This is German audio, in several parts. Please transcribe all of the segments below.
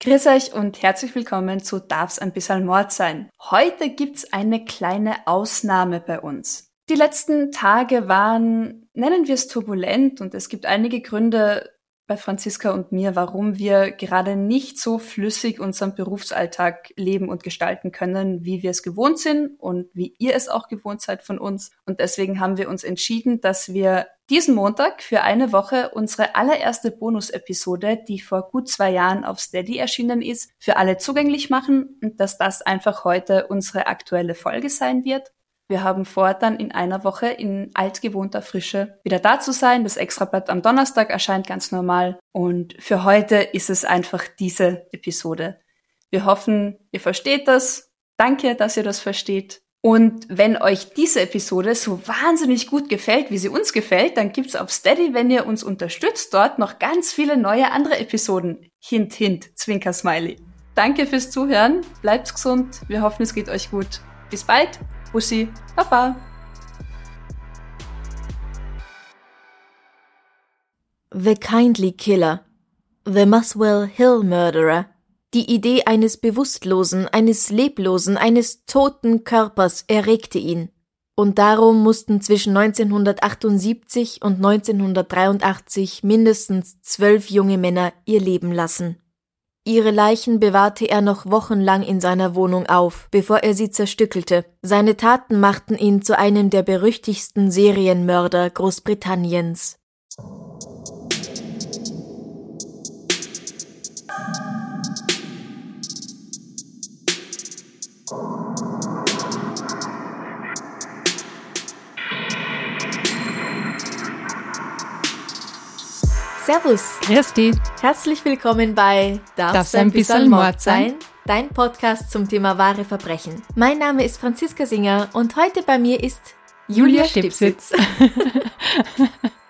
Grüß euch und herzlich willkommen zu Darf's ein bisschen Mord sein. Heute gibt's eine kleine Ausnahme bei uns. Die letzten Tage waren, nennen wir es turbulent und es gibt einige Gründe, bei Franziska und mir, warum wir gerade nicht so flüssig unseren Berufsalltag leben und gestalten können, wie wir es gewohnt sind und wie ihr es auch gewohnt seid von uns. Und deswegen haben wir uns entschieden, dass wir diesen Montag für eine Woche unsere allererste Bonus-Episode, die vor gut zwei Jahren auf Steady erschienen ist, für alle zugänglich machen und dass das einfach heute unsere aktuelle Folge sein wird. Wir haben vor, dann in einer Woche in altgewohnter Frische wieder da zu sein. Das Extrablatt am Donnerstag erscheint ganz normal. Und für heute ist es einfach diese Episode. Wir hoffen, ihr versteht das. Danke, dass ihr das versteht. Und wenn euch diese Episode so wahnsinnig gut gefällt, wie sie uns gefällt, dann gibt's auf Steady, wenn ihr uns unterstützt, dort noch ganz viele neue andere Episoden. Hint, hint, Zwinker Smiley. Danke fürs Zuhören, bleibt gesund, wir hoffen, es geht euch gut. Bis bald Bussi, Baba. The Kindly Killer, The Muswell Hill Murderer. Die Idee eines bewusstlosen, eines leblosen, eines toten Körpers erregte ihn. Und darum mussten zwischen 1978 und 1983 mindestens zwölf junge Männer ihr Leben lassen. Ihre Leichen bewahrte er noch wochenlang in seiner Wohnung auf, bevor er sie zerstückelte. Seine Taten machten ihn zu einem der berüchtigsten Serienmörder Großbritanniens. Servus. Christi. Herzlich willkommen bei Darf's, Darf's ein bisschen Mord sein? Dein Podcast zum Thema wahre Verbrechen. Mein Name ist Franziska Singer und heute bei mir ist Julia, Julia Stipsitz.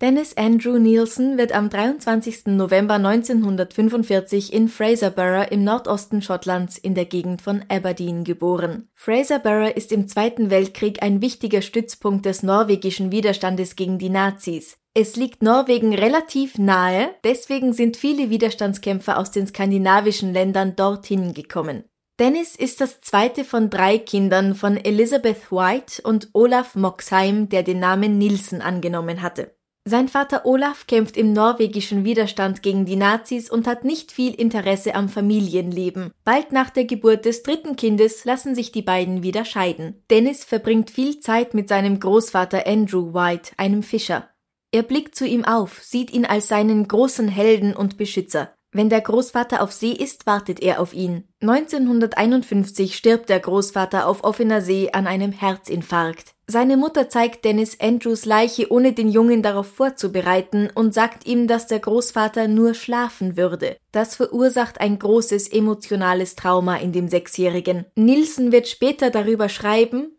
Dennis Andrew Nielsen wird am 23. November 1945 in Fraserburgh im Nordosten Schottlands in der Gegend von Aberdeen geboren. Fraserburgh ist im Zweiten Weltkrieg ein wichtiger Stützpunkt des norwegischen Widerstandes gegen die Nazis. Es liegt Norwegen relativ nahe, deswegen sind viele Widerstandskämpfer aus den skandinavischen Ländern dorthin gekommen. Dennis ist das zweite von drei Kindern von Elizabeth White und Olaf Moxheim, der den Namen Nielsen angenommen hatte. Sein Vater Olaf kämpft im norwegischen Widerstand gegen die Nazis und hat nicht viel Interesse am Familienleben. Bald nach der Geburt des dritten Kindes lassen sich die beiden wieder scheiden. Dennis verbringt viel Zeit mit seinem Großvater Andrew White, einem Fischer. Er blickt zu ihm auf, sieht ihn als seinen großen Helden und Beschützer. Wenn der Großvater auf See ist, wartet er auf ihn. 1951 stirbt der Großvater auf offener See an einem Herzinfarkt. Seine Mutter zeigt Dennis Andrews Leiche, ohne den Jungen darauf vorzubereiten, und sagt ihm, dass der Großvater nur schlafen würde. Das verursacht ein großes emotionales Trauma in dem Sechsjährigen. Nielsen wird später darüber schreiben,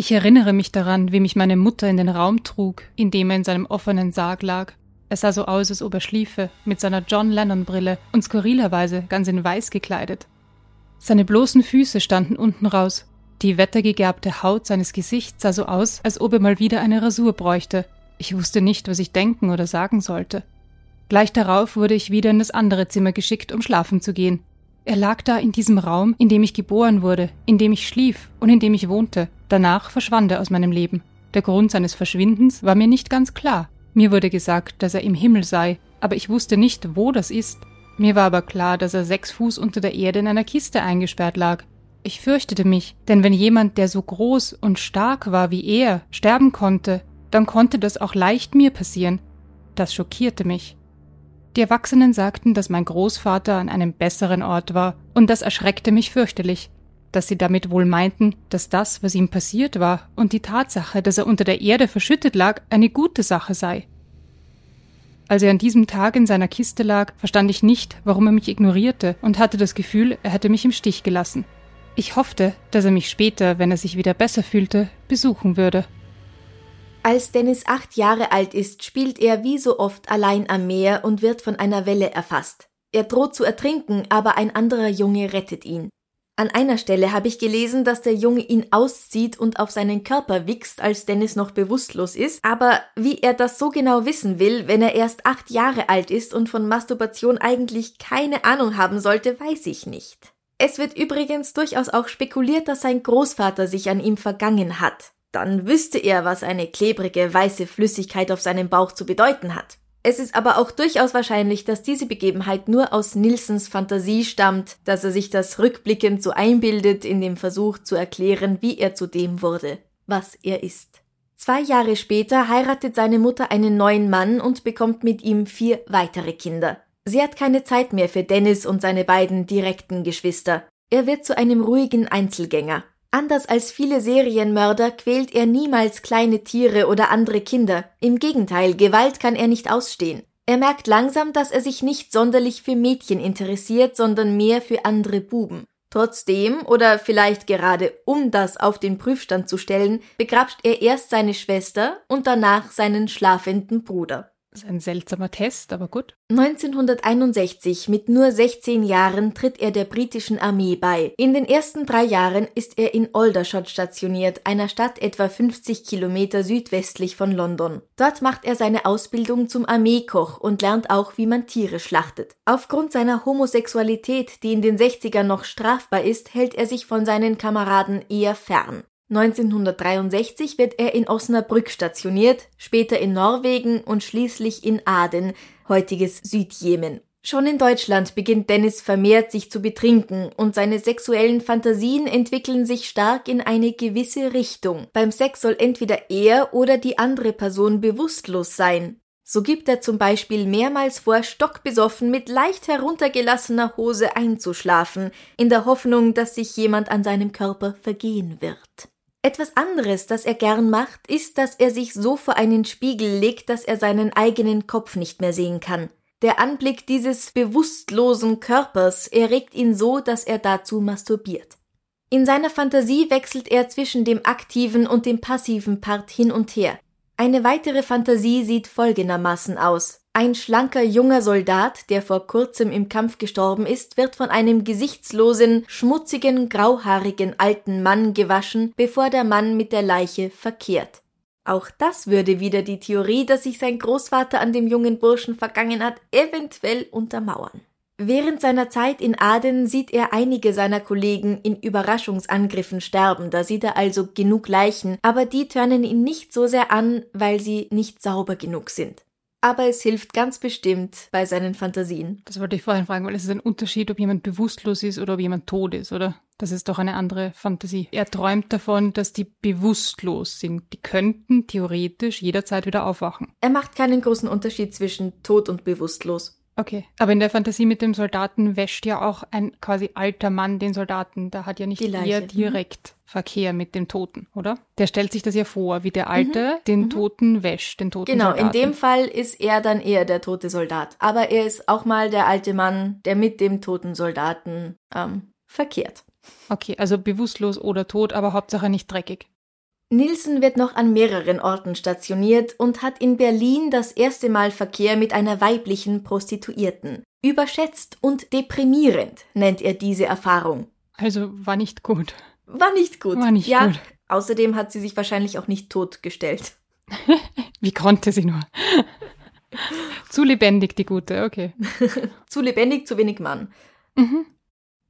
ich erinnere mich daran, wie mich meine Mutter in den Raum trug, in dem er in seinem offenen Sarg lag. Es sah so aus, als ob er schliefe, mit seiner John Lennon-Brille und skurrilerweise ganz in weiß gekleidet. Seine bloßen Füße standen unten raus. Die wettergegerbte Haut seines Gesichts sah so aus, als ob er mal wieder eine Rasur bräuchte. Ich wusste nicht, was ich denken oder sagen sollte. Gleich darauf wurde ich wieder in das andere Zimmer geschickt, um schlafen zu gehen. Er lag da in diesem Raum, in dem ich geboren wurde, in dem ich schlief und in dem ich wohnte. Danach verschwand er aus meinem Leben. Der Grund seines Verschwindens war mir nicht ganz klar. Mir wurde gesagt, dass er im Himmel sei, aber ich wusste nicht, wo das ist. Mir war aber klar, dass er sechs Fuß unter der Erde in einer Kiste eingesperrt lag. Ich fürchtete mich, denn wenn jemand, der so groß und stark war wie er, sterben konnte, dann konnte das auch leicht mir passieren. Das schockierte mich. Die Erwachsenen sagten, dass mein Großvater an einem besseren Ort war, und das erschreckte mich fürchterlich, dass sie damit wohl meinten, dass das, was ihm passiert war, und die Tatsache, dass er unter der Erde verschüttet lag, eine gute Sache sei. Als er an diesem Tag in seiner Kiste lag, verstand ich nicht, warum er mich ignorierte und hatte das Gefühl, er hätte mich im Stich gelassen. Ich hoffte, dass er mich später, wenn er sich wieder besser fühlte, besuchen würde. Als Dennis acht Jahre alt ist, spielt er wie so oft allein am Meer und wird von einer Welle erfasst. Er droht zu ertrinken, aber ein anderer Junge rettet ihn. An einer Stelle habe ich gelesen, dass der Junge ihn auszieht und auf seinen Körper wichst, als Dennis noch bewusstlos ist, aber wie er das so genau wissen will, wenn er erst acht Jahre alt ist und von Masturbation eigentlich keine Ahnung haben sollte, weiß ich nicht. Es wird übrigens durchaus auch spekuliert, dass sein Großvater sich an ihm vergangen hat. Dann wüsste er, was eine klebrige weiße Flüssigkeit auf seinem Bauch zu bedeuten hat. Es ist aber auch durchaus wahrscheinlich, dass diese Begebenheit nur aus Nilsens Fantasie stammt, dass er sich das rückblickend so einbildet in dem Versuch zu erklären, wie er zu dem wurde, was er ist. Zwei Jahre später heiratet seine Mutter einen neuen Mann und bekommt mit ihm vier weitere Kinder. Sie hat keine Zeit mehr für Dennis und seine beiden direkten Geschwister. Er wird zu einem ruhigen Einzelgänger. Anders als viele Serienmörder quält er niemals kleine Tiere oder andere Kinder. Im Gegenteil, Gewalt kann er nicht ausstehen. Er merkt langsam, dass er sich nicht sonderlich für Mädchen interessiert, sondern mehr für andere Buben. Trotzdem, oder vielleicht gerade um das auf den Prüfstand zu stellen, begrapscht er erst seine Schwester und danach seinen schlafenden Bruder. Das ist ein seltsamer Test, aber gut. 1961, mit nur 16 Jahren, tritt er der britischen Armee bei. In den ersten drei Jahren ist er in Aldershot stationiert, einer Stadt etwa 50 Kilometer südwestlich von London. Dort macht er seine Ausbildung zum Armeekoch und lernt auch, wie man Tiere schlachtet. Aufgrund seiner Homosexualität, die in den 60ern noch strafbar ist, hält er sich von seinen Kameraden eher fern. 1963 wird er in Osnabrück stationiert, später in Norwegen und schließlich in Aden, heutiges Südjemen. Schon in Deutschland beginnt Dennis vermehrt sich zu betrinken und seine sexuellen Fantasien entwickeln sich stark in eine gewisse Richtung. Beim Sex soll entweder er oder die andere Person bewusstlos sein. So gibt er zum Beispiel mehrmals vor, stockbesoffen mit leicht heruntergelassener Hose einzuschlafen, in der Hoffnung, dass sich jemand an seinem Körper vergehen wird. Etwas anderes, das er gern macht, ist, dass er sich so vor einen Spiegel legt, dass er seinen eigenen Kopf nicht mehr sehen kann. Der Anblick dieses bewusstlosen Körpers erregt ihn so, dass er dazu masturbiert. In seiner Fantasie wechselt er zwischen dem aktiven und dem passiven Part hin und her. Eine weitere Fantasie sieht folgendermaßen aus. Ein schlanker junger Soldat, der vor kurzem im Kampf gestorben ist, wird von einem gesichtslosen, schmutzigen, grauhaarigen alten Mann gewaschen, bevor der Mann mit der Leiche verkehrt. Auch das würde wieder die Theorie, dass sich sein Großvater an dem jungen Burschen vergangen hat, eventuell untermauern. Während seiner Zeit in Aden sieht er einige seiner Kollegen in Überraschungsangriffen sterben, da sieht er also genug Leichen, aber die törnen ihn nicht so sehr an, weil sie nicht sauber genug sind aber es hilft ganz bestimmt bei seinen Fantasien. Das wollte ich vorhin fragen, weil es ist ein Unterschied, ob jemand bewusstlos ist oder ob jemand tot ist, oder? Das ist doch eine andere Fantasie. Er träumt davon, dass die bewusstlos sind. Die könnten theoretisch jederzeit wieder aufwachen. Er macht keinen großen Unterschied zwischen tot und bewusstlos. Okay, aber in der Fantasie mit dem Soldaten wäscht ja auch ein quasi alter Mann den Soldaten. Da hat ja nicht er mhm. direkt. Verkehr mit dem Toten, oder? Der stellt sich das ja vor, wie der Alte mhm. den mhm. Toten wäscht, den toten genau, Soldaten. Genau, in dem Fall ist er dann eher der tote Soldat. Aber er ist auch mal der alte Mann, der mit dem toten Soldaten ähm, verkehrt. Okay, also bewusstlos oder tot, aber Hauptsache nicht dreckig. Nielsen wird noch an mehreren Orten stationiert und hat in Berlin das erste Mal Verkehr mit einer weiblichen Prostituierten. Überschätzt und deprimierend nennt er diese Erfahrung. Also war nicht gut. War nicht gut. War nicht ja, gut. Außerdem hat sie sich wahrscheinlich auch nicht totgestellt. Wie konnte sie nur? zu lebendig, die gute, okay. zu lebendig, zu wenig Mann. Mhm.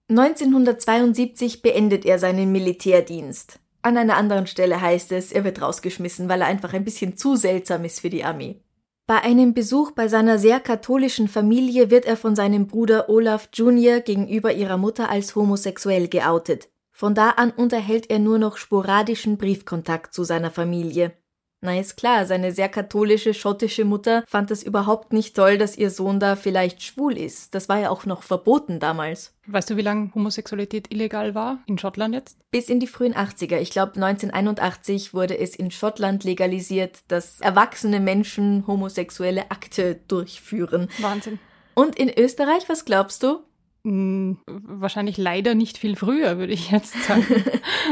1972 beendet er seinen Militärdienst. An einer anderen Stelle heißt es, er wird rausgeschmissen, weil er einfach ein bisschen zu seltsam ist für die Armee. Bei einem Besuch bei seiner sehr katholischen Familie wird er von seinem Bruder Olaf Jr. gegenüber ihrer Mutter als homosexuell geoutet. Von da an unterhält er nur noch sporadischen Briefkontakt zu seiner Familie. Na ist klar, seine sehr katholische schottische Mutter fand es überhaupt nicht toll, dass ihr Sohn da vielleicht schwul ist. Das war ja auch noch verboten damals. Weißt du, wie lange Homosexualität illegal war in Schottland jetzt? Bis in die frühen 80er. Ich glaube 1981 wurde es in Schottland legalisiert, dass erwachsene Menschen homosexuelle Akte durchführen. Wahnsinn. Und in Österreich, was glaubst du? Hm, wahrscheinlich leider nicht viel früher, würde ich jetzt sagen.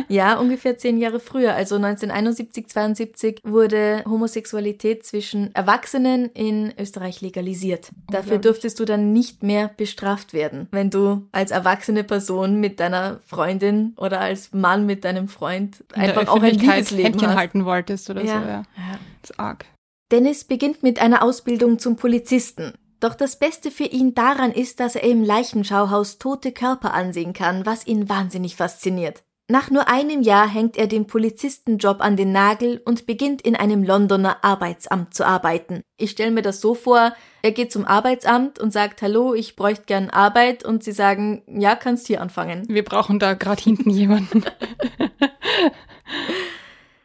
ja, ungefähr zehn Jahre früher. Also 1971, 72 wurde Homosexualität zwischen Erwachsenen in Österreich legalisiert. Dafür durftest du dann nicht mehr bestraft werden, wenn du als erwachsene Person mit deiner Freundin oder als Mann mit deinem Freund einfach auch ein Liebesleben Händchen hast. halten wolltest oder Ja. so. Ja. Das ist arg. Dennis beginnt mit einer Ausbildung zum Polizisten. Doch das Beste für ihn daran ist, dass er im Leichenschauhaus tote Körper ansehen kann, was ihn wahnsinnig fasziniert. Nach nur einem Jahr hängt er den Polizistenjob an den Nagel und beginnt in einem Londoner Arbeitsamt zu arbeiten. Ich stelle mir das so vor, er geht zum Arbeitsamt und sagt, hallo, ich bräuchte gern Arbeit und sie sagen, ja, kannst hier anfangen. Wir brauchen da gerade hinten jemanden.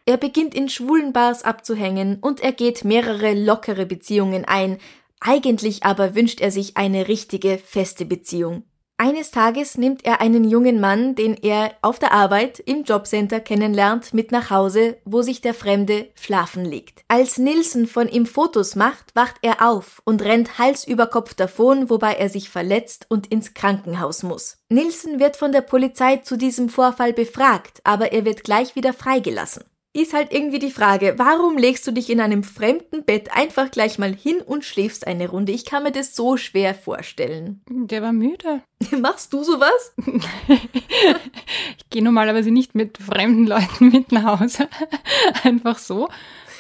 Er beginnt in schwulen Bars abzuhängen und er geht mehrere lockere Beziehungen ein. Eigentlich aber wünscht er sich eine richtige, feste Beziehung. Eines Tages nimmt er einen jungen Mann, den er auf der Arbeit im Jobcenter kennenlernt, mit nach Hause, wo sich der Fremde schlafen legt. Als Nilsen von ihm Fotos macht, wacht er auf und rennt Hals über Kopf davon, wobei er sich verletzt und ins Krankenhaus muss. Nilsen wird von der Polizei zu diesem Vorfall befragt, aber er wird gleich wieder freigelassen ist halt irgendwie die Frage, warum legst du dich in einem fremden Bett einfach gleich mal hin und schläfst eine Runde? Ich kann mir das so schwer vorstellen. Der war müde. Machst du sowas? Ich gehe normalerweise nicht mit fremden Leuten mit nach Hause. Einfach so.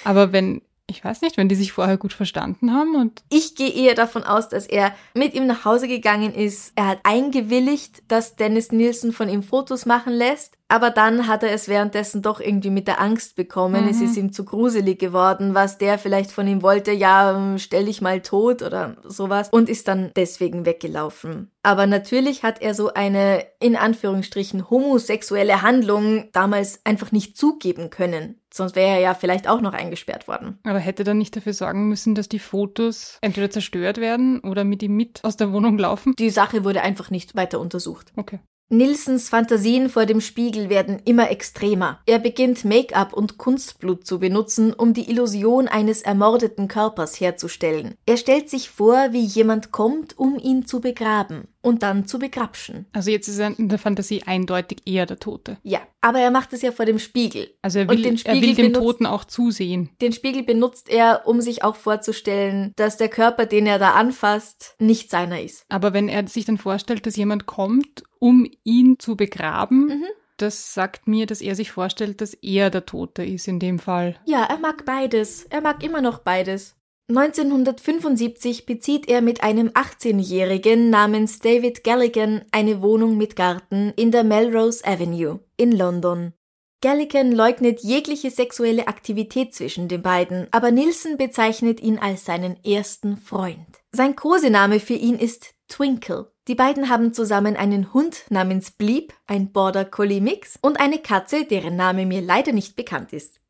Aber wenn, ich weiß nicht, wenn die sich vorher gut verstanden haben und Ich gehe eher davon aus, dass er mit ihm nach Hause gegangen ist. Er hat eingewilligt, dass Dennis Nielsen von ihm Fotos machen lässt. Aber dann hat er es währenddessen doch irgendwie mit der Angst bekommen. Mhm. Es ist ihm zu gruselig geworden, was der vielleicht von ihm wollte. Ja, stell dich mal tot oder sowas. Und ist dann deswegen weggelaufen. Aber natürlich hat er so eine, in Anführungsstrichen, homosexuelle Handlung damals einfach nicht zugeben können. Sonst wäre er ja vielleicht auch noch eingesperrt worden. aber hätte dann nicht dafür sorgen müssen, dass die Fotos entweder zerstört werden oder mit ihm mit aus der Wohnung laufen. Die Sache wurde einfach nicht weiter untersucht. Okay. Nilsens Fantasien vor dem Spiegel werden immer extremer. Er beginnt Make-up und Kunstblut zu benutzen, um die Illusion eines ermordeten Körpers herzustellen. Er stellt sich vor, wie jemand kommt, um ihn zu begraben und dann zu begrapschen. Also jetzt ist er in der Fantasie eindeutig eher der Tote. Ja, aber er macht es ja vor dem Spiegel. Also er will, er will dem benutzt- Toten auch zusehen. Den Spiegel benutzt er, um sich auch vorzustellen, dass der Körper, den er da anfasst, nicht seiner ist. Aber wenn er sich dann vorstellt, dass jemand kommt, um ihn zu begraben, Mhm. das sagt mir, dass er sich vorstellt, dass er der Tote ist in dem Fall. Ja, er mag beides. Er mag immer noch beides. 1975 bezieht er mit einem 18-Jährigen namens David Galligan eine Wohnung mit Garten in der Melrose Avenue in London. Galligan leugnet jegliche sexuelle Aktivität zwischen den beiden, aber Nielsen bezeichnet ihn als seinen ersten Freund. Sein Kosename für ihn ist Twinkle. Die beiden haben zusammen einen Hund namens Bleep, ein Border Collie Mix, und eine Katze, deren Name mir leider nicht bekannt ist.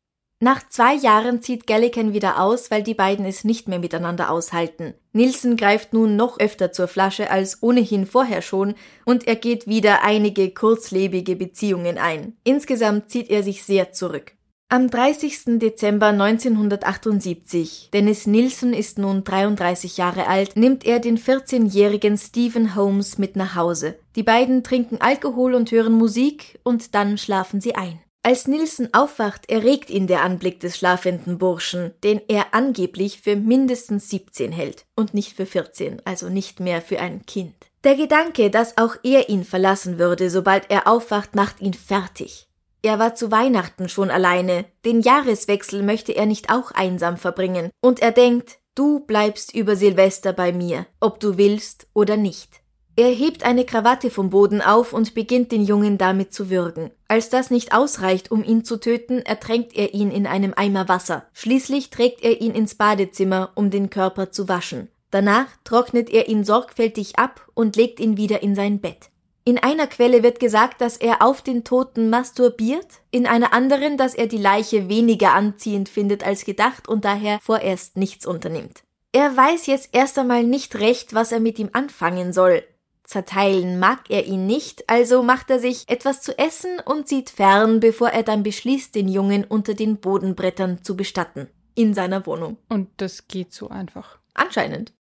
Nach zwei Jahren zieht Gallican wieder aus, weil die beiden es nicht mehr miteinander aushalten. Nielsen greift nun noch öfter zur Flasche als ohnehin vorher schon und er geht wieder einige kurzlebige Beziehungen ein. Insgesamt zieht er sich sehr zurück. Am 30. Dezember 1978, Dennis Nielsen ist nun 33 Jahre alt, nimmt er den 14-jährigen Stephen Holmes mit nach Hause. Die beiden trinken Alkohol und hören Musik und dann schlafen sie ein. Als Nielsen aufwacht, erregt ihn der Anblick des schlafenden Burschen, den er angeblich für mindestens 17 hält und nicht für 14, also nicht mehr für ein Kind. Der Gedanke, dass auch er ihn verlassen würde, sobald er aufwacht, macht ihn fertig. Er war zu Weihnachten schon alleine, den Jahreswechsel möchte er nicht auch einsam verbringen, und er denkt, du bleibst über Silvester bei mir, ob du willst oder nicht. Er hebt eine Krawatte vom Boden auf und beginnt den Jungen damit zu würgen. Als das nicht ausreicht, um ihn zu töten, ertränkt er ihn in einem Eimer Wasser. Schließlich trägt er ihn ins Badezimmer, um den Körper zu waschen. Danach trocknet er ihn sorgfältig ab und legt ihn wieder in sein Bett. In einer Quelle wird gesagt, dass er auf den Toten masturbiert, in einer anderen, dass er die Leiche weniger anziehend findet als gedacht und daher vorerst nichts unternimmt. Er weiß jetzt erst einmal nicht recht, was er mit ihm anfangen soll. Zerteilen mag er ihn nicht, also macht er sich etwas zu essen und sieht fern, bevor er dann beschließt, den Jungen unter den Bodenbrettern zu bestatten. In seiner Wohnung. Und das geht so einfach. Anscheinend.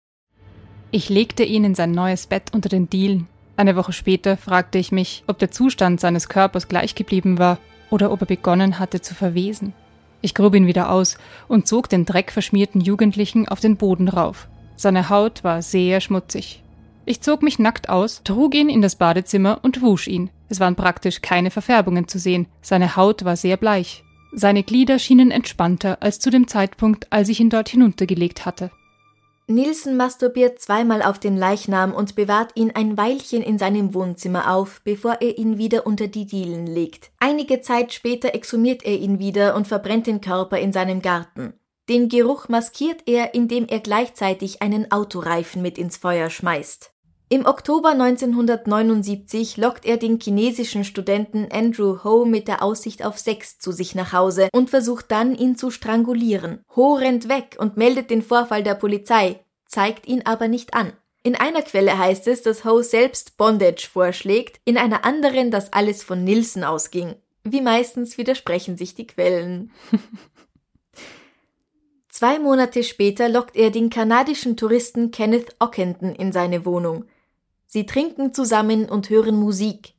Ich legte ihn in sein neues Bett unter den Dielen. Eine Woche später fragte ich mich, ob der Zustand seines Körpers gleich geblieben war oder ob er begonnen hatte zu verwesen. Ich grub ihn wieder aus und zog den dreckverschmierten Jugendlichen auf den Boden rauf. Seine Haut war sehr schmutzig. Ich zog mich nackt aus, trug ihn in das Badezimmer und wusch ihn. Es waren praktisch keine Verfärbungen zu sehen. Seine Haut war sehr bleich. Seine Glieder schienen entspannter als zu dem Zeitpunkt, als ich ihn dort hinuntergelegt hatte. Nielsen masturbiert zweimal auf den Leichnam und bewahrt ihn ein Weilchen in seinem Wohnzimmer auf, bevor er ihn wieder unter die Dielen legt. Einige Zeit später exhumiert er ihn wieder und verbrennt den Körper in seinem Garten. Den Geruch maskiert er, indem er gleichzeitig einen Autoreifen mit ins Feuer schmeißt. Im Oktober 1979 lockt er den chinesischen Studenten Andrew Ho mit der Aussicht auf Sex zu sich nach Hause und versucht dann, ihn zu strangulieren. Ho rennt weg und meldet den Vorfall der Polizei, zeigt ihn aber nicht an. In einer Quelle heißt es, dass Ho selbst Bondage vorschlägt, in einer anderen, dass alles von Nielsen ausging. Wie meistens widersprechen sich die Quellen. Zwei Monate später lockt er den kanadischen Touristen Kenneth Ockenden in seine Wohnung. Sie trinken zusammen und hören Musik.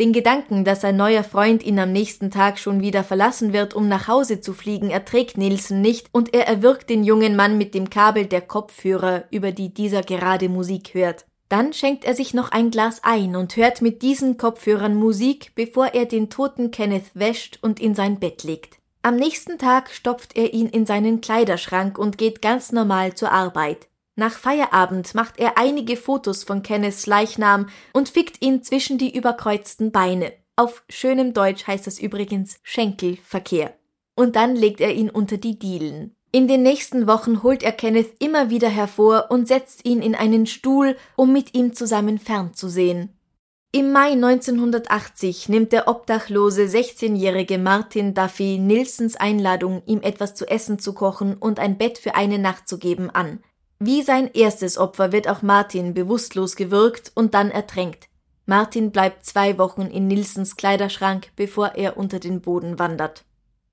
Den Gedanken, dass sein neuer Freund ihn am nächsten Tag schon wieder verlassen wird, um nach Hause zu fliegen, erträgt Nielsen nicht und er erwürgt den jungen Mann mit dem Kabel der Kopfhörer, über die dieser gerade Musik hört. Dann schenkt er sich noch ein Glas ein und hört mit diesen Kopfhörern Musik, bevor er den toten Kenneth wäscht und in sein Bett legt. Am nächsten Tag stopft er ihn in seinen Kleiderschrank und geht ganz normal zur Arbeit. Nach Feierabend macht er einige Fotos von Kenneths Leichnam und fickt ihn zwischen die überkreuzten Beine. Auf schönem Deutsch heißt das übrigens Schenkelverkehr. Und dann legt er ihn unter die Dielen. In den nächsten Wochen holt er Kenneth immer wieder hervor und setzt ihn in einen Stuhl, um mit ihm zusammen fernzusehen. Im Mai 1980 nimmt der obdachlose 16-jährige Martin Duffy Nilsens Einladung, ihm etwas zu essen zu kochen und ein Bett für eine Nacht zu geben, an. Wie sein erstes Opfer wird auch Martin bewusstlos gewürgt und dann ertränkt. Martin bleibt zwei Wochen in Nilsens Kleiderschrank, bevor er unter den Boden wandert.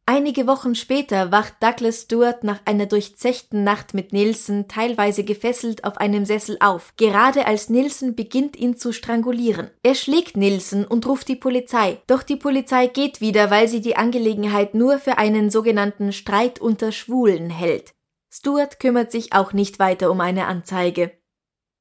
Einige Wochen später wacht Douglas Stewart nach einer durchzechten Nacht mit Nilsen teilweise gefesselt auf einem Sessel auf, gerade als Nilsen beginnt ihn zu strangulieren. Er schlägt Nilsen und ruft die Polizei, doch die Polizei geht wieder, weil sie die Angelegenheit nur für einen sogenannten Streit unter Schwulen hält. Stuart kümmert sich auch nicht weiter um eine Anzeige.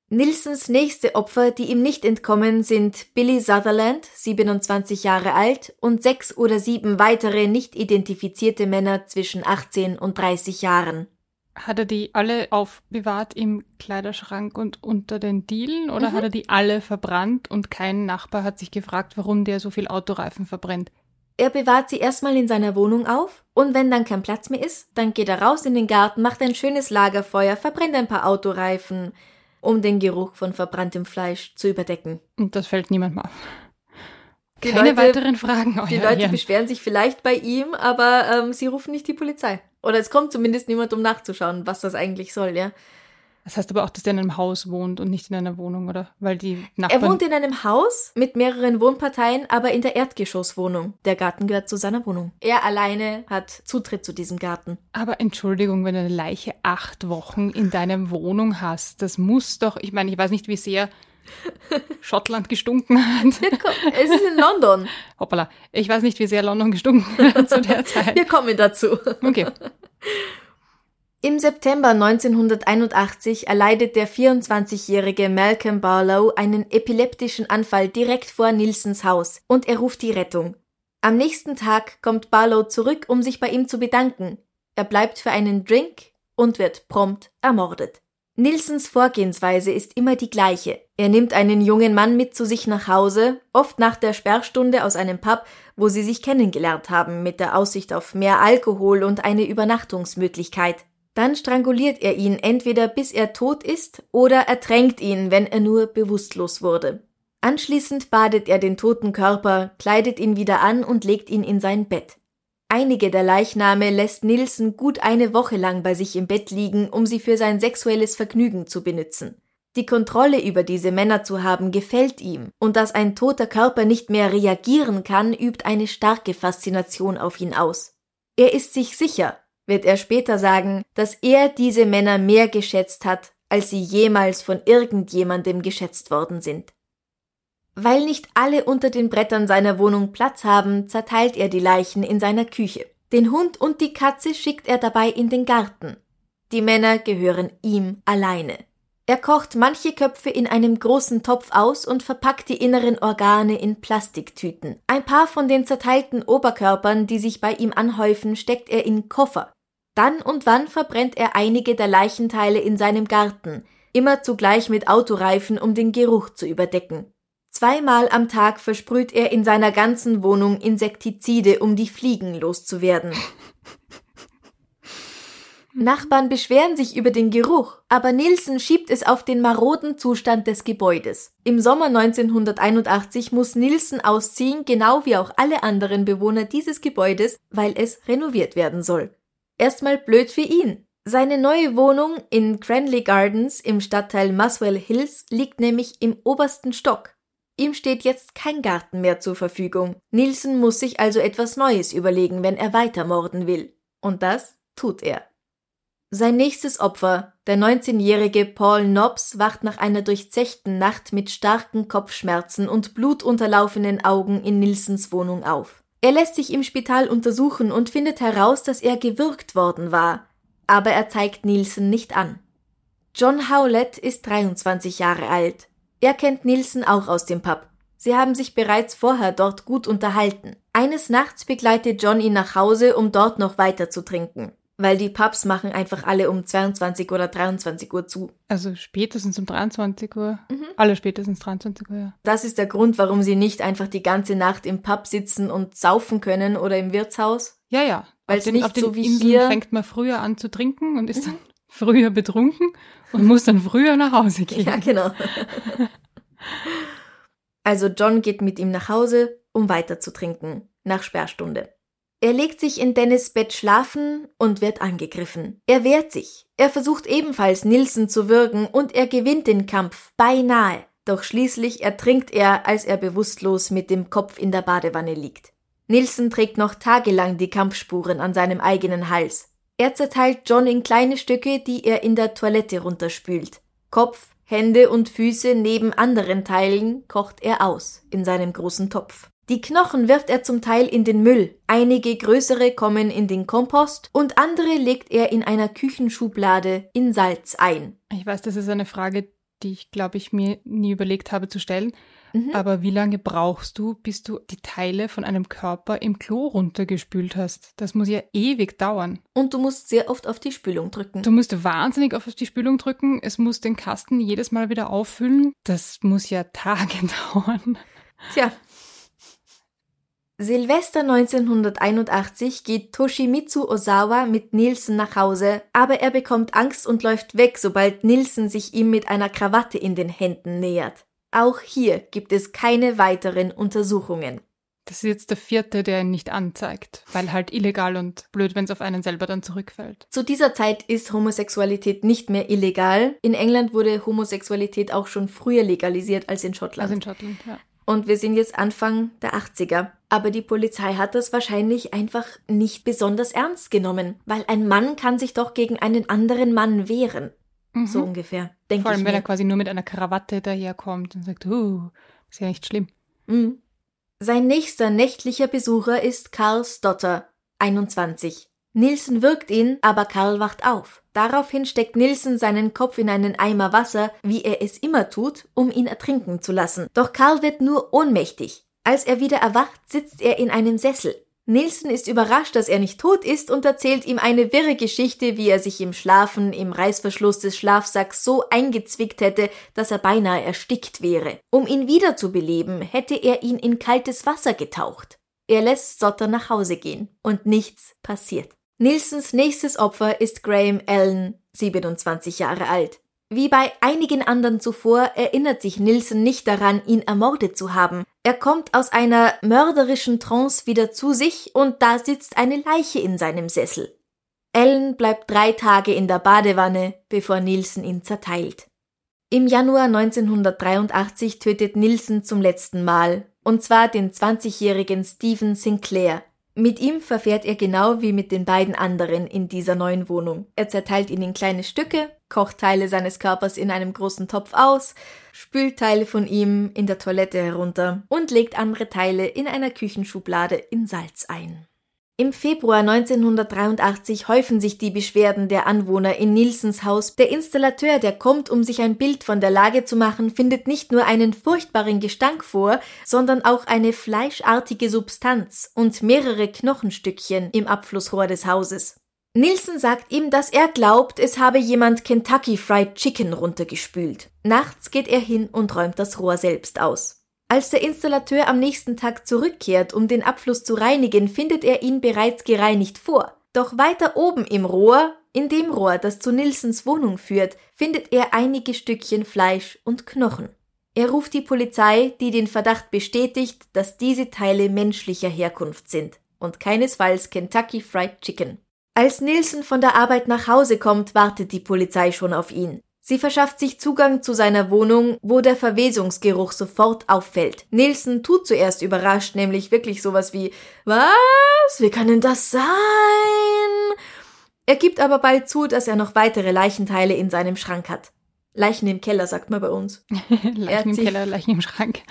Nilsons nächste Opfer, die ihm nicht entkommen, sind Billy Sutherland, 27 Jahre alt, und sechs oder sieben weitere nicht identifizierte Männer zwischen 18 und 30 Jahren. Hat er die alle aufbewahrt im Kleiderschrank und unter den Dielen oder mhm. hat er die alle verbrannt und kein Nachbar hat sich gefragt, warum der so viel Autoreifen verbrennt? Er bewahrt sie erstmal in seiner Wohnung auf und wenn dann kein Platz mehr ist, dann geht er raus in den Garten, macht ein schönes Lagerfeuer, verbrennt ein paar Autoreifen, um den Geruch von verbranntem Fleisch zu überdecken. Und das fällt niemandem auf. Die Keine Leute, weiteren Fragen. Die Leute ja. beschweren sich vielleicht bei ihm, aber ähm, sie rufen nicht die Polizei. Oder es kommt zumindest niemand, um nachzuschauen, was das eigentlich soll, ja. Das heißt aber auch, dass der in einem Haus wohnt und nicht in einer Wohnung, oder? Weil die Nachbarn... Er wohnt in einem Haus mit mehreren Wohnparteien, aber in der Erdgeschosswohnung. Der Garten gehört zu seiner Wohnung. Er alleine hat Zutritt zu diesem Garten. Aber Entschuldigung, wenn du eine Leiche acht Wochen in deiner Wohnung hast, das muss doch, ich meine, ich weiß nicht, wie sehr Schottland gestunken hat. Es ist in London. Hoppala. Ich weiß nicht, wie sehr London gestunken hat zu der Zeit. Wir kommen dazu. Okay. Im September 1981 erleidet der 24-jährige Malcolm Barlow einen epileptischen Anfall direkt vor Nilsons Haus und er ruft die Rettung. Am nächsten Tag kommt Barlow zurück, um sich bei ihm zu bedanken. Er bleibt für einen Drink und wird prompt ermordet. Nilsons Vorgehensweise ist immer die gleiche. Er nimmt einen jungen Mann mit zu sich nach Hause, oft nach der Sperrstunde aus einem Pub, wo sie sich kennengelernt haben, mit der Aussicht auf mehr Alkohol und eine Übernachtungsmöglichkeit. Dann stranguliert er ihn entweder bis er tot ist oder ertränkt ihn, wenn er nur bewusstlos wurde. Anschließend badet er den toten Körper, kleidet ihn wieder an und legt ihn in sein Bett. Einige der Leichname lässt Nielsen gut eine Woche lang bei sich im Bett liegen, um sie für sein sexuelles Vergnügen zu benutzen. Die Kontrolle über diese Männer zu haben gefällt ihm, und dass ein toter Körper nicht mehr reagieren kann, übt eine starke Faszination auf ihn aus. Er ist sich sicher, wird er später sagen, dass er diese Männer mehr geschätzt hat, als sie jemals von irgendjemandem geschätzt worden sind. Weil nicht alle unter den Brettern seiner Wohnung Platz haben, zerteilt er die Leichen in seiner Küche. Den Hund und die Katze schickt er dabei in den Garten. Die Männer gehören ihm alleine. Er kocht manche Köpfe in einem großen Topf aus und verpackt die inneren Organe in Plastiktüten. Ein paar von den zerteilten Oberkörpern, die sich bei ihm anhäufen, steckt er in Koffer. Dann und wann verbrennt er einige der Leichenteile in seinem Garten, immer zugleich mit Autoreifen, um den Geruch zu überdecken. Zweimal am Tag versprüht er in seiner ganzen Wohnung Insektizide, um die Fliegen loszuwerden. Nachbarn beschweren sich über den Geruch, aber Nielsen schiebt es auf den maroden Zustand des Gebäudes. Im Sommer 1981 muss Nielsen ausziehen, genau wie auch alle anderen Bewohner dieses Gebäudes, weil es renoviert werden soll. Erstmal blöd für ihn. Seine neue Wohnung in Cranley Gardens im Stadtteil Muswell Hills liegt nämlich im obersten Stock. Ihm steht jetzt kein Garten mehr zur Verfügung. Nielsen muss sich also etwas Neues überlegen, wenn er weiter morden will. Und das tut er. Sein nächstes Opfer, der 19-jährige Paul Nobbs, wacht nach einer durchzechten Nacht mit starken Kopfschmerzen und blutunterlaufenen Augen in Nilsens Wohnung auf. Er lässt sich im Spital untersuchen und findet heraus, dass er gewürgt worden war, aber er zeigt Nielsen nicht an. John Howlett ist 23 Jahre alt. Er kennt Nielsen auch aus dem Pub. Sie haben sich bereits vorher dort gut unterhalten. Eines Nachts begleitet John ihn nach Hause, um dort noch weiter zu trinken weil die Pubs machen einfach alle um 22 oder 23 Uhr zu. Also spätestens um 23 Uhr. Mhm. Alle spätestens 23 Uhr, ja. Das ist der Grund, warum sie nicht einfach die ganze Nacht im Pub sitzen und saufen können oder im Wirtshaus. Ja, ja. Weil auf es nicht auf den so wie Inseln hier. fängt man früher an zu trinken und ist dann früher betrunken und muss dann früher nach Hause gehen. Ja, genau. also John geht mit ihm nach Hause, um weiter zu trinken, nach Sperrstunde. Er legt sich in Dennis Bett schlafen und wird angegriffen. Er wehrt sich. Er versucht ebenfalls Nilsen zu würgen und er gewinnt den Kampf beinahe. Doch schließlich ertrinkt er, als er bewusstlos mit dem Kopf in der Badewanne liegt. Nilsen trägt noch tagelang die Kampfspuren an seinem eigenen Hals. Er zerteilt John in kleine Stücke, die er in der Toilette runterspült. Kopf, Hände und Füße neben anderen Teilen kocht er aus in seinem großen Topf. Die Knochen wirft er zum Teil in den Müll, einige größere kommen in den Kompost und andere legt er in einer Küchenschublade in Salz ein. Ich weiß, das ist eine Frage, die ich, glaube ich, mir nie überlegt habe zu stellen. Mhm. Aber wie lange brauchst du, bis du die Teile von einem Körper im Klo runtergespült hast? Das muss ja ewig dauern. Und du musst sehr oft auf die Spülung drücken. Du musst wahnsinnig auf die Spülung drücken. Es muss den Kasten jedes Mal wieder auffüllen. Das muss ja Tage dauern. Tja. Silvester 1981 geht Toshimitsu Osawa mit Nielsen nach Hause, aber er bekommt Angst und läuft weg, sobald Nielsen sich ihm mit einer Krawatte in den Händen nähert. Auch hier gibt es keine weiteren Untersuchungen. Das ist jetzt der vierte, der ihn nicht anzeigt, weil halt illegal und blöd, wenn es auf einen selber dann zurückfällt. Zu dieser Zeit ist Homosexualität nicht mehr illegal. In England wurde Homosexualität auch schon früher legalisiert als in Schottland. Also in Schottland, ja. Und wir sind jetzt Anfang der 80er. Aber die Polizei hat das wahrscheinlich einfach nicht besonders ernst genommen, weil ein Mann kann sich doch gegen einen anderen Mann wehren. Mhm. So ungefähr, denke Vor allem, ich wenn er quasi nur mit einer Krawatte daherkommt und sagt, uh, ist ja nicht schlimm. Mhm. Sein nächster nächtlicher Besucher ist Karl Stotter, 21. Nielsen wirkt ihn, aber Karl wacht auf. Daraufhin steckt Nielsen seinen Kopf in einen Eimer Wasser, wie er es immer tut, um ihn ertrinken zu lassen. Doch Karl wird nur ohnmächtig. Als er wieder erwacht, sitzt er in einem Sessel. Nielsen ist überrascht, dass er nicht tot ist und erzählt ihm eine wirre Geschichte, wie er sich im Schlafen im Reißverschluss des Schlafsacks so eingezwickt hätte, dass er beinahe erstickt wäre. Um ihn wiederzubeleben, hätte er ihn in kaltes Wasser getaucht. Er lässt Sotter nach Hause gehen und nichts passiert. Nilsens nächstes Opfer ist Graham Allen, 27 Jahre alt. Wie bei einigen anderen zuvor erinnert sich Nilsen nicht daran, ihn ermordet zu haben. Er kommt aus einer mörderischen Trance wieder zu sich und da sitzt eine Leiche in seinem Sessel. Allen bleibt drei Tage in der Badewanne, bevor Nilsen ihn zerteilt. Im Januar 1983 tötet Nilsen zum letzten Mal, und zwar den 20-jährigen Stephen Sinclair. Mit ihm verfährt er genau wie mit den beiden anderen in dieser neuen Wohnung. Er zerteilt ihn in kleine Stücke, kocht Teile seines Körpers in einem großen Topf aus, spült Teile von ihm in der Toilette herunter und legt andere Teile in einer Küchenschublade in Salz ein. Im Februar 1983 häufen sich die Beschwerden der Anwohner in Nilsens Haus. Der Installateur, der kommt, um sich ein Bild von der Lage zu machen, findet nicht nur einen furchtbaren Gestank vor, sondern auch eine fleischartige Substanz und mehrere Knochenstückchen im Abflussrohr des Hauses. Nilsen sagt ihm, dass er glaubt, es habe jemand Kentucky Fried Chicken runtergespült. Nachts geht er hin und räumt das Rohr selbst aus. Als der Installateur am nächsten Tag zurückkehrt, um den Abfluss zu reinigen, findet er ihn bereits gereinigt vor. Doch weiter oben im Rohr, in dem Rohr, das zu Nilsens Wohnung führt, findet er einige Stückchen Fleisch und Knochen. Er ruft die Polizei, die den Verdacht bestätigt, dass diese Teile menschlicher Herkunft sind und keinesfalls Kentucky Fried Chicken. Als Nilsen von der Arbeit nach Hause kommt, wartet die Polizei schon auf ihn. Sie verschafft sich Zugang zu seiner Wohnung, wo der Verwesungsgeruch sofort auffällt. Nielsen tut zuerst überrascht, nämlich wirklich sowas wie Was? Wie kann denn das sein? Er gibt aber bald zu, dass er noch weitere Leichenteile in seinem Schrank hat. Leichen im Keller, sagt man bei uns. Leichen im Keller, Leichen im Schrank.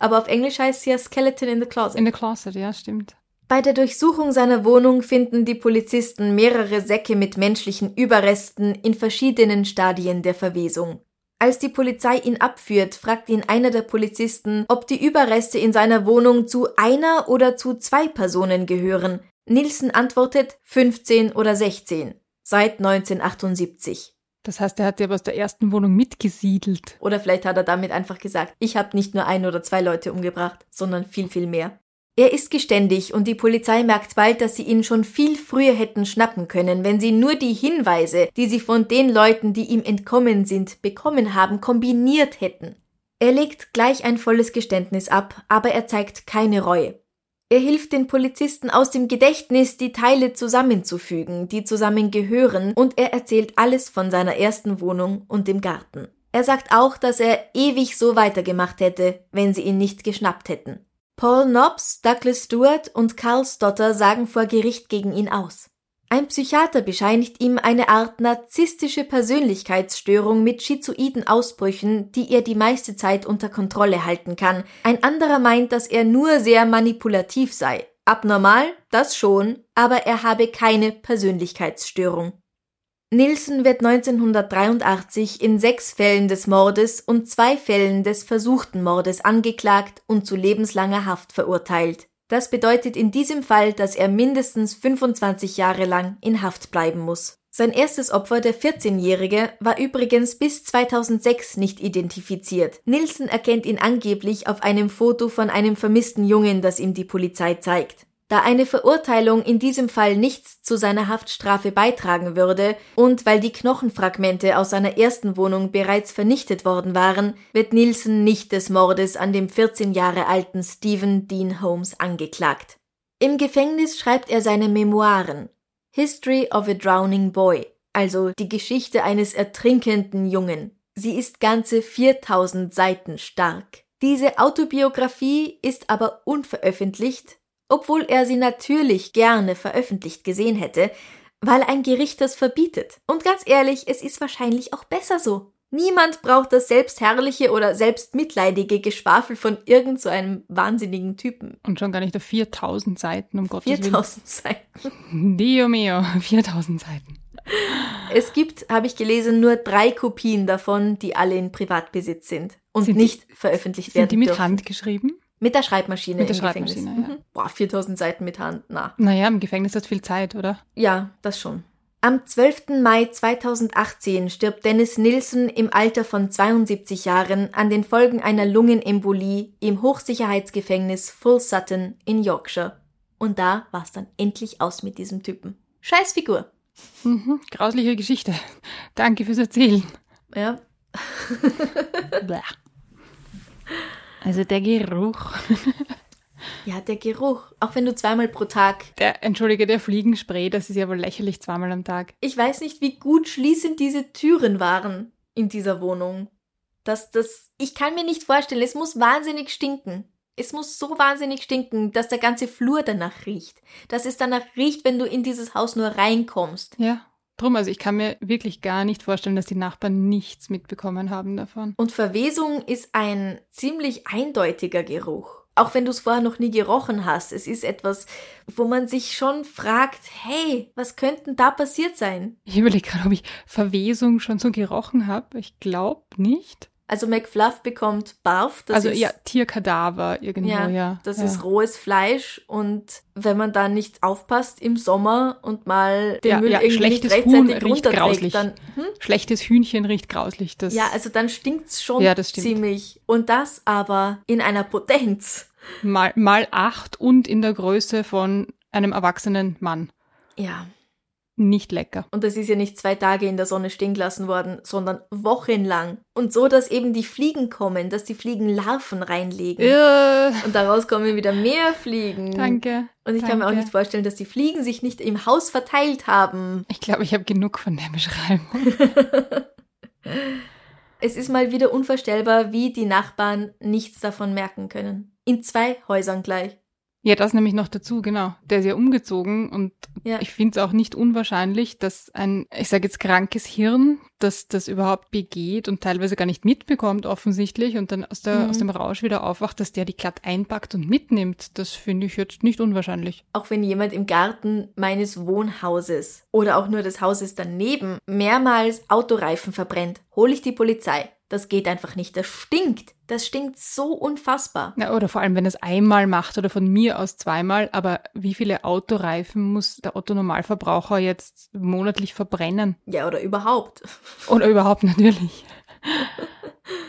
Aber auf Englisch heißt es ja Skeleton in the Closet. In the Closet, ja, stimmt. Bei der Durchsuchung seiner Wohnung finden die Polizisten mehrere Säcke mit menschlichen Überresten in verschiedenen Stadien der Verwesung. Als die Polizei ihn abführt, fragt ihn einer der Polizisten, ob die Überreste in seiner Wohnung zu einer oder zu zwei Personen gehören. Nielsen antwortet 15 oder 16 seit 1978. Das heißt, er hat ja aus der ersten Wohnung mitgesiedelt. Oder vielleicht hat er damit einfach gesagt, ich habe nicht nur ein oder zwei Leute umgebracht, sondern viel, viel mehr. Er ist geständig und die Polizei merkt bald, dass sie ihn schon viel früher hätten schnappen können, wenn sie nur die Hinweise, die sie von den Leuten, die ihm entkommen sind, bekommen haben, kombiniert hätten. Er legt gleich ein volles Geständnis ab, aber er zeigt keine Reue. Er hilft den Polizisten aus dem Gedächtnis, die Teile zusammenzufügen, die zusammengehören, und er erzählt alles von seiner ersten Wohnung und dem Garten. Er sagt auch, dass er ewig so weitergemacht hätte, wenn sie ihn nicht geschnappt hätten. Paul Nobbs, Douglas Stewart und Carl Stotter sagen vor Gericht gegen ihn aus. Ein Psychiater bescheinigt ihm eine Art narzisstische Persönlichkeitsstörung mit schizoiden Ausbrüchen, die er die meiste Zeit unter Kontrolle halten kann. Ein anderer meint, dass er nur sehr manipulativ sei. Abnormal, das schon, aber er habe keine Persönlichkeitsstörung. Nielsen wird 1983 in sechs Fällen des Mordes und zwei Fällen des versuchten Mordes angeklagt und zu lebenslanger Haft verurteilt. Das bedeutet in diesem Fall, dass er mindestens 25 Jahre lang in Haft bleiben muss. Sein erstes Opfer, der 14-Jährige, war übrigens bis 2006 nicht identifiziert. Nielsen erkennt ihn angeblich auf einem Foto von einem vermissten Jungen, das ihm die Polizei zeigt. Da eine Verurteilung in diesem Fall nichts zu seiner Haftstrafe beitragen würde und weil die Knochenfragmente aus seiner ersten Wohnung bereits vernichtet worden waren, wird Nielsen nicht des Mordes an dem 14 Jahre alten Stephen Dean Holmes angeklagt. Im Gefängnis schreibt er seine Memoiren History of a Drowning Boy, also die Geschichte eines ertrinkenden Jungen. Sie ist ganze 4000 Seiten stark. Diese Autobiografie ist aber unveröffentlicht obwohl er sie natürlich gerne veröffentlicht gesehen hätte, weil ein Gericht das verbietet. Und ganz ehrlich, es ist wahrscheinlich auch besser so. Niemand braucht das selbstherrliche oder selbstmitleidige Geschwafel von irgend so einem wahnsinnigen Typen. Und schon gar nicht auf 4000 Seiten, um Gottes 4000 Willen. 4000 Seiten. Dio mio, 4000 Seiten. Es gibt, habe ich gelesen, nur drei Kopien davon, die alle in Privatbesitz sind und sind nicht die, veröffentlicht werden. Sind die mit dürfen. Hand geschrieben? Mit der Schreibmaschine mit der Schreibmaschine, Gefängnis. Ja. Mhm. Boah, 4000 Seiten mit Hand, na. Naja, im Gefängnis hat viel Zeit, oder? Ja, das schon. Am 12. Mai 2018 stirbt Dennis Nilsson im Alter von 72 Jahren an den Folgen einer Lungenembolie im Hochsicherheitsgefängnis Full Sutton in Yorkshire. Und da war es dann endlich aus mit diesem Typen. Scheißfigur. Mhm, grausliche Geschichte. Danke fürs Erzählen. Ja. Also der Geruch. ja, der Geruch. Auch wenn du zweimal pro Tag. Der, entschuldige, der Fliegenspray, das ist ja wohl lächerlich zweimal am Tag. Ich weiß nicht, wie gut schließend diese Türen waren in dieser Wohnung. Das, das, ich kann mir nicht vorstellen, es muss wahnsinnig stinken. Es muss so wahnsinnig stinken, dass der ganze Flur danach riecht. Dass es danach riecht, wenn du in dieses Haus nur reinkommst. Ja, Drum, also ich kann mir wirklich gar nicht vorstellen, dass die Nachbarn nichts mitbekommen haben davon. Und Verwesung ist ein ziemlich eindeutiger Geruch. Auch wenn du es vorher noch nie gerochen hast. Es ist etwas, wo man sich schon fragt, hey, was könnte da passiert sein? Ich überlege gerade, ob ich Verwesung schon so gerochen habe. Ich glaube nicht. Also McFluff bekommt Barf. also ist, ja, Tierkadaver irgendwo, ja. ja das ja. ist rohes Fleisch und wenn man da nicht aufpasst im Sommer und mal den ja, Müll ja, irgendwie nicht rechtzeitig Huhn riecht grauslich. dann hm? schlechtes Hühnchen riecht grauslich. Das ja, also dann stinkt's schon ja, das ziemlich. Und das aber in einer Potenz. Mal, mal acht und in der Größe von einem erwachsenen Mann. Ja nicht lecker. Und das ist ja nicht zwei Tage in der Sonne stehen gelassen worden, sondern wochenlang. Und so, dass eben die Fliegen kommen, dass die Fliegen Larven reinlegen. Ja. Und daraus kommen wieder mehr Fliegen. Danke. Und ich danke. kann mir auch nicht vorstellen, dass die Fliegen sich nicht im Haus verteilt haben. Ich glaube, ich habe genug von der Beschreibung. es ist mal wieder unvorstellbar, wie die Nachbarn nichts davon merken können. In zwei Häusern gleich. Ja, das nämlich noch dazu, genau. Der ist ja umgezogen und ja. ich finde es auch nicht unwahrscheinlich, dass ein, ich sage jetzt krankes Hirn, dass das überhaupt begeht und teilweise gar nicht mitbekommt offensichtlich und dann aus, der, mhm. aus dem Rausch wieder aufwacht, dass der die glatt einpackt und mitnimmt. Das finde ich jetzt nicht unwahrscheinlich. Auch wenn jemand im Garten meines Wohnhauses oder auch nur des Hauses daneben mehrmals Autoreifen verbrennt, hole ich die Polizei. Das geht einfach nicht. Das stinkt. Das stinkt so unfassbar. Ja, oder vor allem, wenn es einmal macht oder von mir aus zweimal. Aber wie viele Autoreifen muss der Otto-Normalverbraucher jetzt monatlich verbrennen? Ja, oder überhaupt. Oder überhaupt natürlich.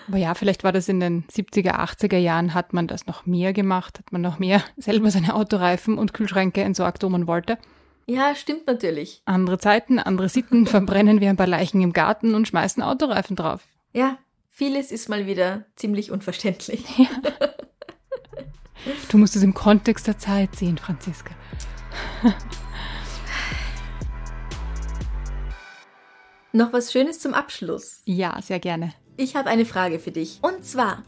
Aber ja, vielleicht war das in den 70er, 80er Jahren, hat man das noch mehr gemacht, hat man noch mehr selber seine Autoreifen und Kühlschränke entsorgt, wo man wollte. Ja, stimmt natürlich. Andere Zeiten, andere Sitten, verbrennen wir ein paar Leichen im Garten und schmeißen Autoreifen drauf. Ja, Vieles ist mal wieder ziemlich unverständlich. Ja. Du musst es im Kontext der Zeit sehen, Franziska. Noch was Schönes zum Abschluss. Ja, sehr gerne. Ich habe eine Frage für dich. Und zwar,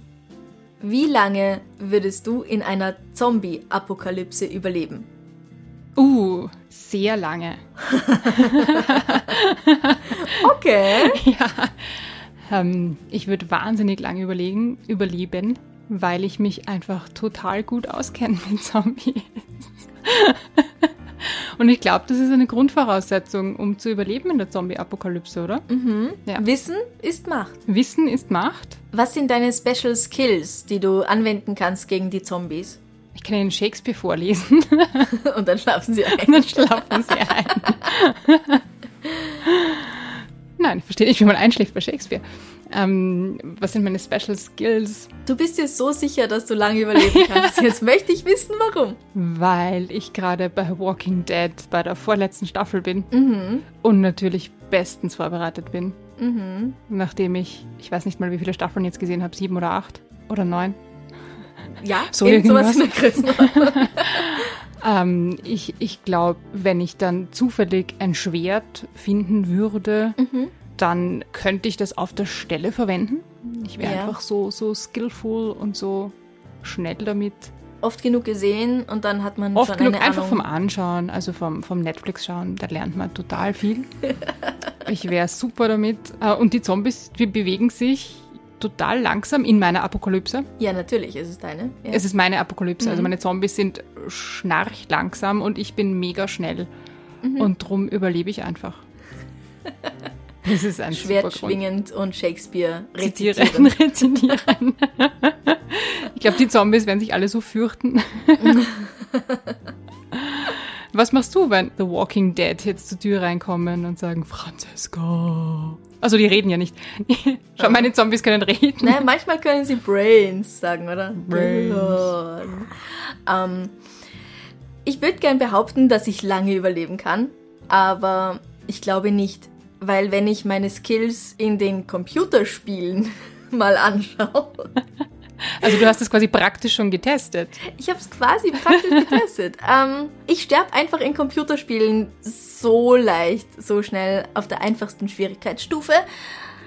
wie lange würdest du in einer Zombie-Apokalypse überleben? Uh, sehr lange. okay. Ja, ähm, ich würde wahnsinnig lange überlegen, überleben, weil ich mich einfach total gut auskenne mit Zombies. Und ich glaube, das ist eine Grundvoraussetzung, um zu überleben in der Zombie-Apokalypse, oder? Mhm. Ja. Wissen ist Macht. Wissen ist Macht. Was sind deine Special Skills, die du anwenden kannst gegen die Zombies? Ich kann Ihnen Shakespeare vorlesen. Und dann schlafen Sie ein. Und dann schlafen Sie ein. Nein, ich verstehe nicht, wie man einschläft bei Shakespeare. Ähm, was sind meine Special Skills? Du bist dir so sicher, dass du lange überleben kannst. Jetzt möchte ich wissen, warum. Weil ich gerade bei Walking Dead bei der vorletzten Staffel bin mhm. und natürlich bestens vorbereitet bin. Mhm. Nachdem ich, ich weiß nicht mal, wie viele Staffeln jetzt gesehen habe, sieben oder acht oder neun. Ja, so irgendwas. in der Größenordnung. Ähm, ich ich glaube, wenn ich dann zufällig ein Schwert finden würde, mhm. dann könnte ich das auf der Stelle verwenden. Ich wäre ja. einfach so, so skillful und so schnell damit. Oft genug gesehen und dann hat man Oft schon genug eine einfach vom Anschauen, also vom, vom Netflix schauen, da lernt man total viel. ich wäre super damit. Äh, und die Zombies, die bewegen sich total langsam in meiner Apokalypse. Ja, natürlich, es ist deine. Ja. Es ist meine Apokalypse. Also mhm. Also meine Zombies sind schnarcht langsam und ich bin mega schnell. Mhm. Und drum überlebe ich einfach. Das ist ein Schwert schwingend und Shakespeare rezitieren. rezitieren. ich glaube, die Zombies werden sich alle so fürchten. Was machst du, wenn The Walking Dead jetzt zur Tür reinkommen und sagen, Francesca? Also die reden ja nicht. Schau, meine Zombies können reden. Nein, manchmal können sie Brains sagen, oder? Brains. Ähm, ich würde gern behaupten, dass ich lange überleben kann, aber ich glaube nicht, weil wenn ich meine Skills in den Computerspielen mal anschaue. Also du hast es quasi praktisch schon getestet. Ich habe es quasi praktisch getestet. ähm, ich sterbe einfach in Computerspielen so leicht, so schnell auf der einfachsten Schwierigkeitsstufe.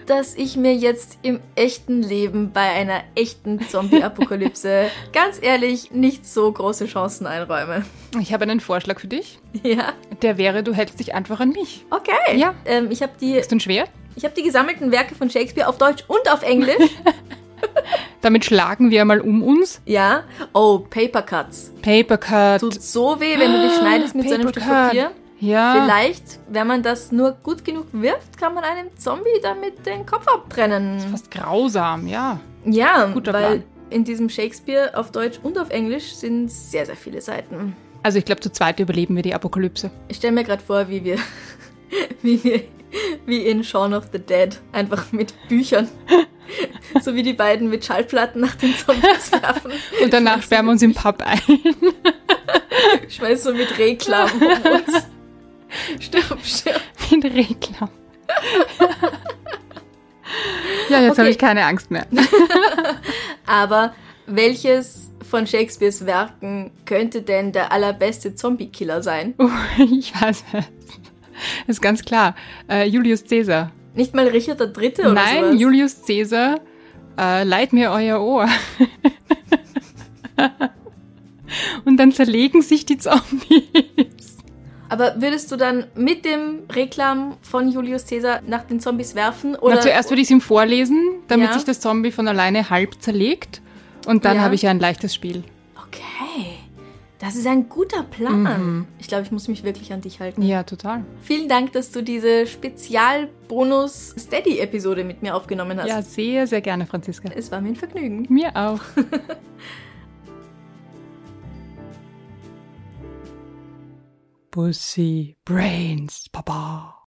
dass ich mir jetzt im echten Leben bei einer echten Zombie-Apokalypse ganz ehrlich nicht so große Chancen einräume. Ich habe einen Vorschlag für dich. Ja, Der wäre, du hältst dich einfach an mich. okay. Ja. Ähm, ich habe die, Ist denn schwer? ich hab die gesammelten Werke von Shakespeare auf Deutsch und auf Englisch. Damit schlagen wir mal um uns. ja. Oh, Paper Cuts. Papercut. Tut so weh, wenn du dich schneidest mit so einem Stück Paper. Papier. Ja. Vielleicht, wenn man das nur gut genug wirft, kann man einem Zombie damit den Kopf abtrennen. Fast grausam, ja. Ja, Guter weil Plan. in diesem Shakespeare auf Deutsch und auf Englisch sind sehr, sehr viele Seiten. Also ich glaube, zu zweit überleben wir die Apokalypse. Ich stelle mir gerade vor, wie wir, wie wir, wie in Shaun of the Dead, einfach mit Büchern, so wie die beiden mit Schallplatten nach den Zombies werfen. Und danach sperren wir uns im Pub ein. Schmeiß so mit Reklam um uns. Stirb, stirb. Mit Reklam. ja, jetzt Okay. habe ich keine Angst mehr. Aber welches von Shakespeares Werken könnte denn der allerbeste Zombie-Killer sein? Oh, ich weiß es. Ist ganz klar. Äh, Julius Caesar. Nicht mal Richard der Dritte oder Nein, sowas? Julius Caesar, äh, leiht mir euer Ohr. Und dann zerlegen sich die Zombies. Aber würdest du dann mit dem Reklam von Julius Caesar nach den Zombies werfen? Oder Na, zuerst würde ich es ihm vorlesen, damit Ja. sich das Zombie von alleine halb zerlegt. Und dann Ja. habe ich ja ein leichtes Spiel. Okay, das ist ein guter Plan. Ich glaube, ich muss mich wirklich an dich halten. Ja, total. Vielen Dank, dass du diese Spezial-Bonus-Steady-Episode mit mir aufgenommen hast. Ja, sehr, sehr gerne, Franziska. Es war mir ein Vergnügen. Mir auch. Pussy Brains, Papa.